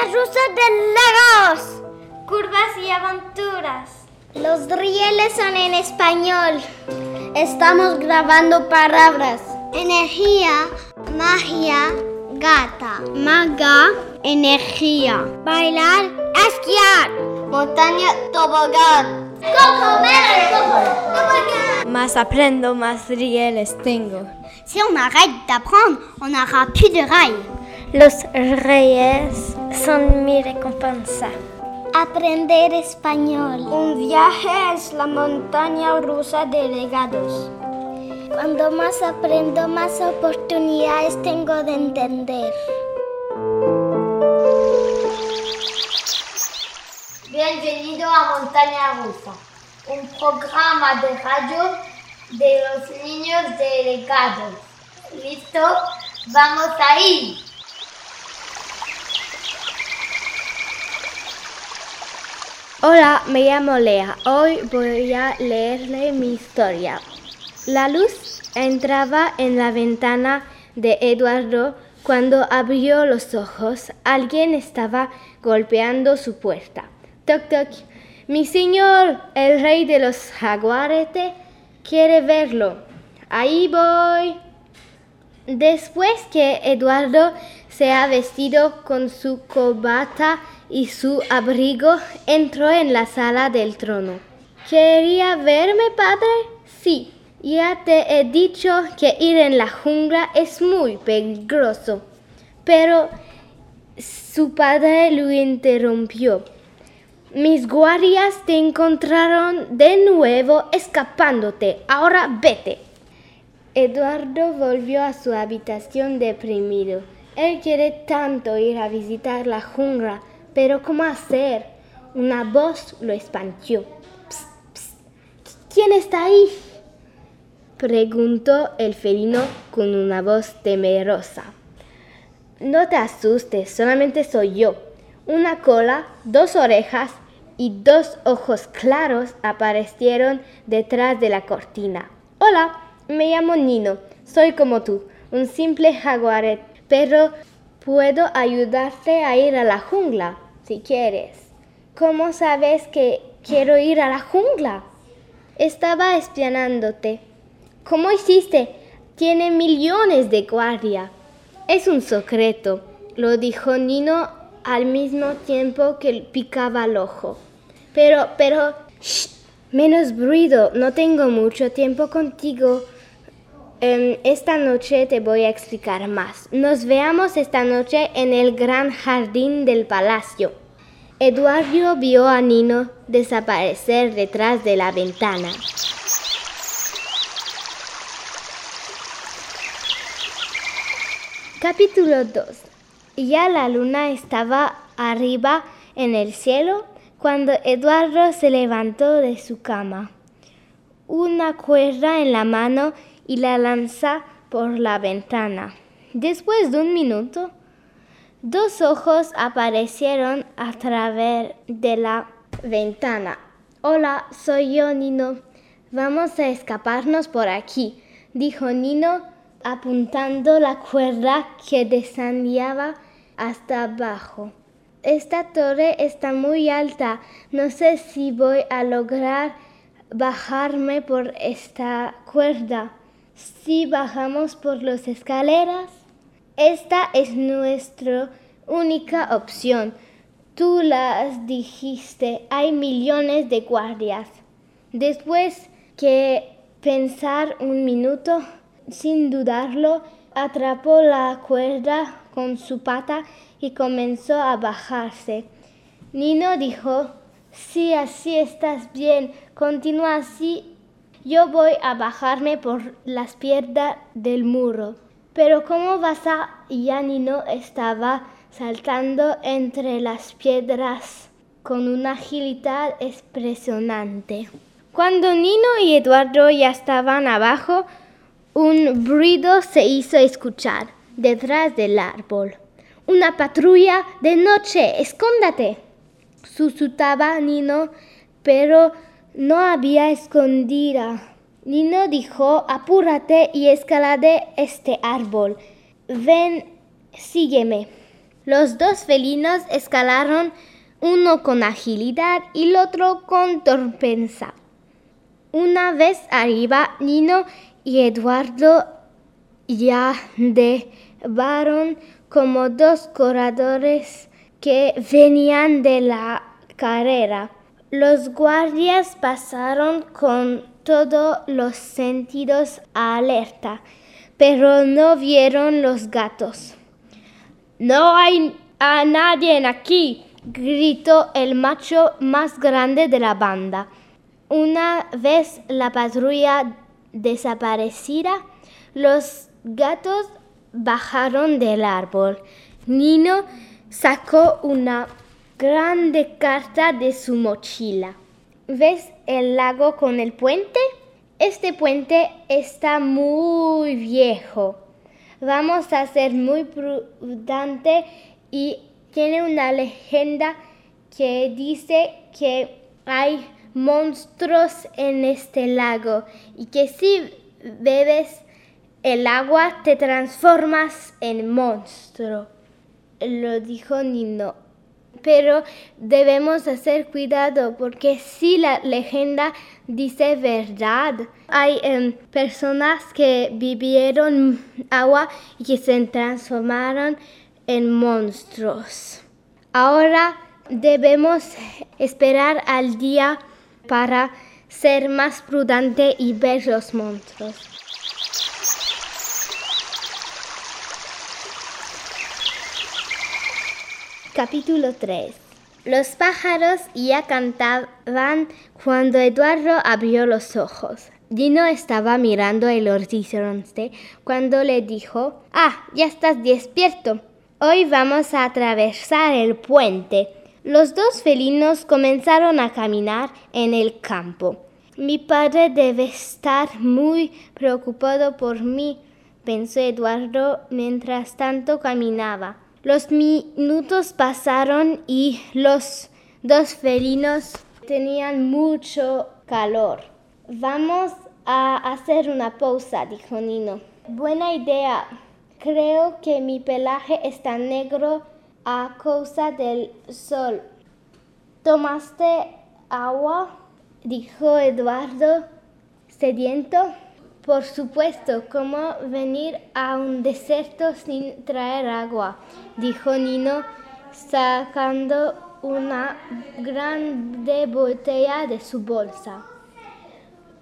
montaña rusa de Lagos. Curvas y aventuras. Los rieles son en español. Estamos grabando palabras. Energía, magia, gata. Maga, energía. Bailar, esquiar. Montaña, tobogán. Tobogán. Más aprendo, más rieles tengo. Si on arrête d'apprendre, on n'aura plus de rails. Los reyes son mi recompensa. Aprender español. Un viaje es la montaña rusa de legados. Cuando más aprendo, más oportunidades tengo de entender. Bienvenido a Montaña Rusa, un programa de radio de los niños de legados. ¿Listo? ¡Vamos ahí! Hola, me llamo Lea. Hoy voy a leerle mi historia. La luz entraba en la ventana de Eduardo cuando abrió los ojos. Alguien estaba golpeando su puerta. Toc toc. Mi señor, el rey de los jaguarete, quiere verlo. Ahí voy. Después que Eduardo se ha vestido con su corbata y su abrigo, entró en la sala del trono. ¿Quería verme, padre? Sí. Ya te he dicho que ir en la jungla es muy peligroso. Pero su padre lo interrumpió. Mis guardias te encontraron de nuevo escapándote. Ahora vete. Eduardo volvió a su habitación deprimido. Él quiere tanto ir a visitar la jungla, pero ¿cómo hacer? Una voz lo espantó. ¿Quién está ahí? Preguntó el felino con una voz temerosa. No te asustes, solamente soy yo. Una cola, dos orejas y dos ojos claros aparecieron detrás de la cortina. Hola, me llamo Nino, soy como tú, un simple jaguaret, pero puedo ayudarte a ir a la jungla, si quieres. ¿Cómo sabes que quiero ir a la jungla? Estaba espionándote. ¿Cómo hiciste? Tiene millones de guardia. Es un secreto, lo dijo Nino al mismo tiempo que picaba el ojo. Pero, pero, shh, menos ruido, no tengo mucho tiempo contigo. Um, esta noche te voy a explicar más. Nos veamos esta noche en el gran jardín del palacio. Eduardo vio a Nino desaparecer detrás de la ventana. Capítulo 2. Ya la luna estaba arriba en el cielo cuando Eduardo se levantó de su cama. Una cuerda en la mano y la lanza por la ventana. Después de un minuto, dos ojos aparecieron a través de la ventana. Hola, soy yo, Nino. Vamos a escaparnos por aquí, dijo Nino apuntando la cuerda que descendía hasta abajo. Esta torre está muy alta. No sé si voy a lograr bajarme por esta cuerda. Si bajamos por las escaleras, esta es nuestra única opción. Tú las dijiste, hay millones de guardias. Después que pensar un minuto, sin dudarlo, atrapó la cuerda con su pata y comenzó a bajarse. Nino dijo, si así estás bien, continúa así. Yo voy a bajarme por las piedras del muro. Pero ¿cómo vas a...? Ya Nino estaba saltando entre las piedras con una agilidad impresionante. Cuando Nino y Eduardo ya estaban abajo, un ruido se hizo escuchar detrás del árbol. Una patrulla de noche. Escóndate. Susurraba Nino, pero no había escondida. Nino dijo, apúrate y escalade este árbol. Ven, sígueme. Los dos felinos escalaron, uno con agilidad y el otro con torpeza. Una vez arriba, Nino y Eduardo ya llevaron como dos corredores que venían de la carrera. Los guardias pasaron con todos los sentidos alerta, pero no vieron los gatos. No hay a nadie aquí, gritó el macho más grande de la banda. Una vez la patrulla desaparecida, los gatos bajaron del árbol. Nino sacó una grande carta de su mochila. ¿Ves el lago con el puente? Este puente está muy viejo. Vamos a ser muy prudente y tiene una leyenda que dice que hay monstruos en este lago y que si bebes el agua te transformas en monstruo. Lo dijo Nino. Pero debemos hacer cuidado porque si la leyenda dice verdad, hay em, personas que vivieron agua y se transformaron en monstruos. Ahora debemos esperar al día para ser más prudente y ver los monstruos. Capítulo 3 Los pájaros ya cantaban cuando Eduardo abrió los ojos. Dino estaba mirando el horizonte cuando le dijo, Ah, ya estás despierto. Hoy vamos a atravesar el puente. Los dos felinos comenzaron a caminar en el campo. Mi padre debe estar muy preocupado por mí, pensó Eduardo mientras tanto caminaba. Los minutos pasaron y los dos felinos tenían mucho calor. Vamos a hacer una pausa, dijo Nino. Buena idea. Creo que mi pelaje está negro a causa del sol. ¿Tomaste agua? dijo Eduardo, sediento. Por supuesto, ¿cómo venir a un desierto sin traer agua? dijo Nino, sacando una grande botella de su bolsa.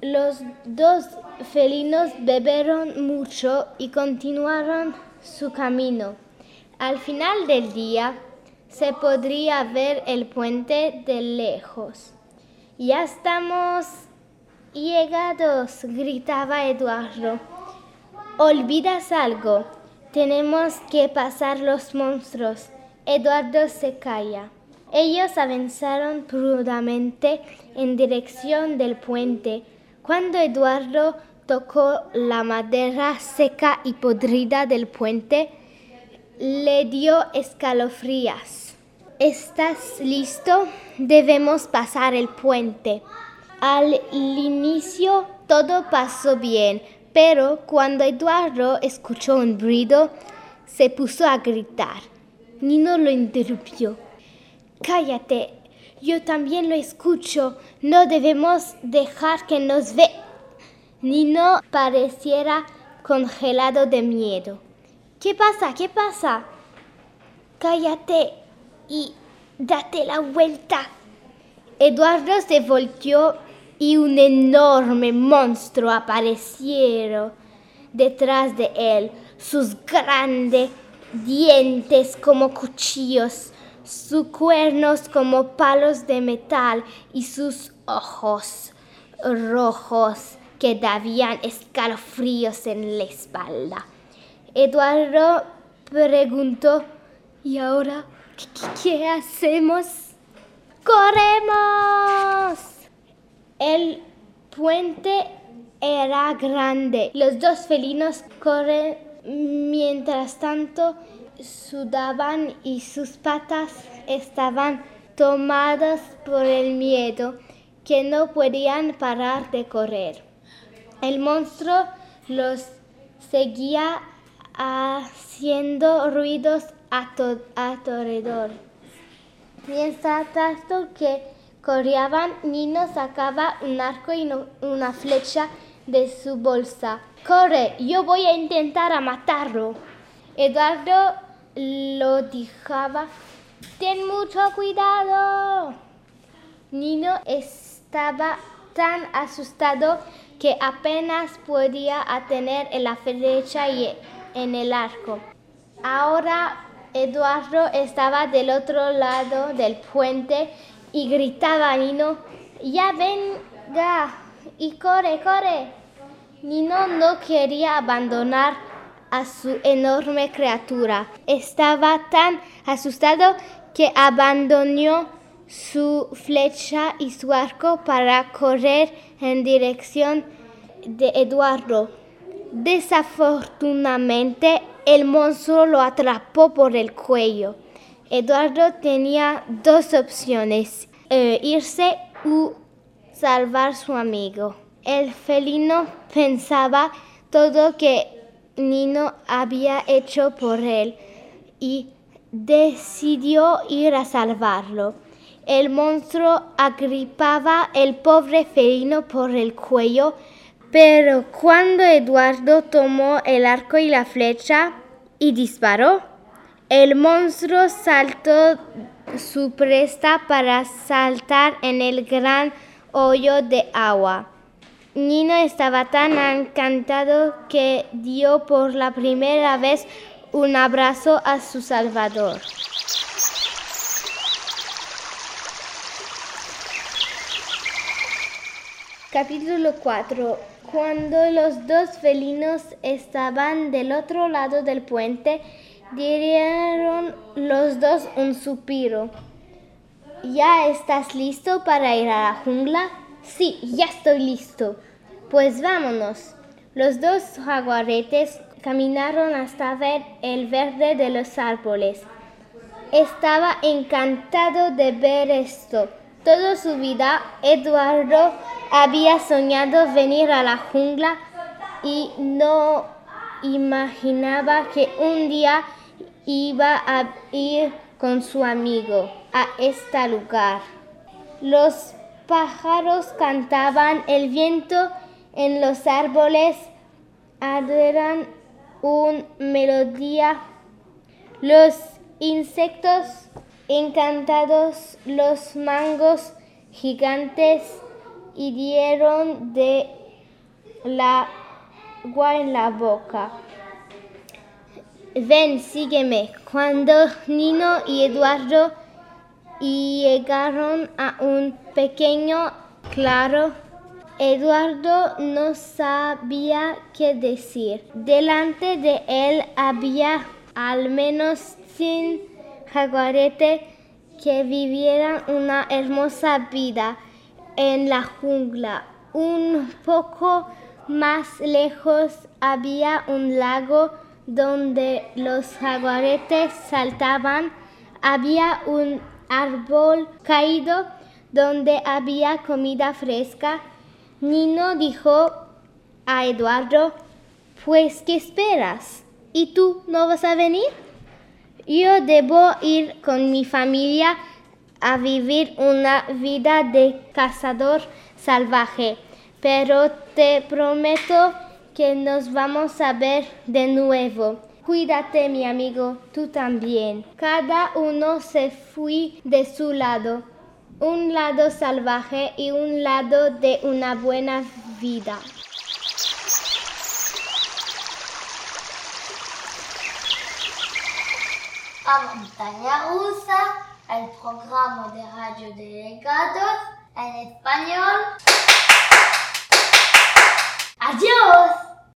Los dos felinos bebieron mucho y continuaron su camino. Al final del día se podría ver el puente de lejos. Ya estamos Llegados, gritaba Eduardo. Olvidas algo. Tenemos que pasar los monstruos. Eduardo se calla. Ellos avanzaron prudamente en dirección del puente. Cuando Eduardo tocó la madera seca y podrida del puente, le dio escalofrías. ¿Estás listo? Debemos pasar el puente. Al inicio todo pasó bien, pero cuando Eduardo escuchó un ruido, se puso a gritar. Nino lo interrumpió. Cállate, yo también lo escucho. No debemos dejar que nos ve. Nino pareciera congelado de miedo. ¿Qué pasa? ¿Qué pasa? Cállate y date la vuelta. Eduardo se volteó y un enorme monstruo aparecieron detrás de él, sus grandes dientes como cuchillos, sus cuernos como palos de metal y sus ojos rojos que daban escalofríos en la espalda. Eduardo preguntó, ¿y ahora qué hacemos? ¡Corremos! El puente era grande. Los dos felinos corren mientras tanto sudaban y sus patas estaban tomadas por el miedo que no podían parar de correr. El monstruo los seguía haciendo ruidos a, to alrededor. Mientras tanto que corrían, Nino sacaba un arco y una flecha de su bolsa. Corre, yo voy a intentar a matarlo. Eduardo lo dijaba. Ten mucho cuidado. Nino estaba tan asustado que apenas podía tener la flecha y en el arco. Ahora Eduardo estaba del otro lado del puente y gritaba a Nino, ya venga y corre, corre. Nino no quería abandonar a su enorme criatura. Estaba tan asustado que abandonó su flecha y su arco para correr en dirección de Eduardo. Desafortunadamente, el monstruo lo atrapó por el cuello. Eduardo tenía dos opciones, eh, irse u salvar su amigo. El felino pensaba todo que Nino había hecho por él y decidió ir a salvarlo. El monstruo agripaba el pobre felino por el cuello, pero cuando Eduardo tomó el arco y la flecha y disparó, el monstruo saltó su presta para saltar en el gran hoyo de agua. Nino estaba tan encantado que dio por la primera vez un abrazo a su salvador. Capítulo 4. Cuando los dos felinos estaban del otro lado del puente, dieron los dos un suspiro. ¿Ya estás listo para ir a la jungla? Sí, ya estoy listo. Pues vámonos. Los dos jaguaretes caminaron hasta ver el verde de los árboles. Estaba encantado de ver esto. Toda su vida, Eduardo había soñado venir a la jungla y no imaginaba que un día iba a ir con su amigo a este lugar. Los pájaros cantaban, el viento en los árboles adoran una melodía. Los insectos encantados, los mangos gigantes hirieron de la agua en la boca. Ven, sígueme. Cuando Nino y Eduardo llegaron a un pequeño claro, Eduardo no sabía qué decir. Delante de él había al menos 100 jaguaretes que vivieran una hermosa vida en la jungla. Un poco más lejos había un lago donde los jaguaretes saltaban. Había un árbol caído donde había comida fresca. Nino dijo a Eduardo, pues ¿qué esperas? ¿Y tú no vas a venir? Yo debo ir con mi familia a vivir una vida de cazador salvaje, pero te prometo que nos vamos a ver de nuevo. Cuídate, mi amigo, tú también. Cada uno se fue de su lado, un lado salvaje y un lado de una buena vida. A montaña rusa el programa de radio delegados en español. ¡Adiós!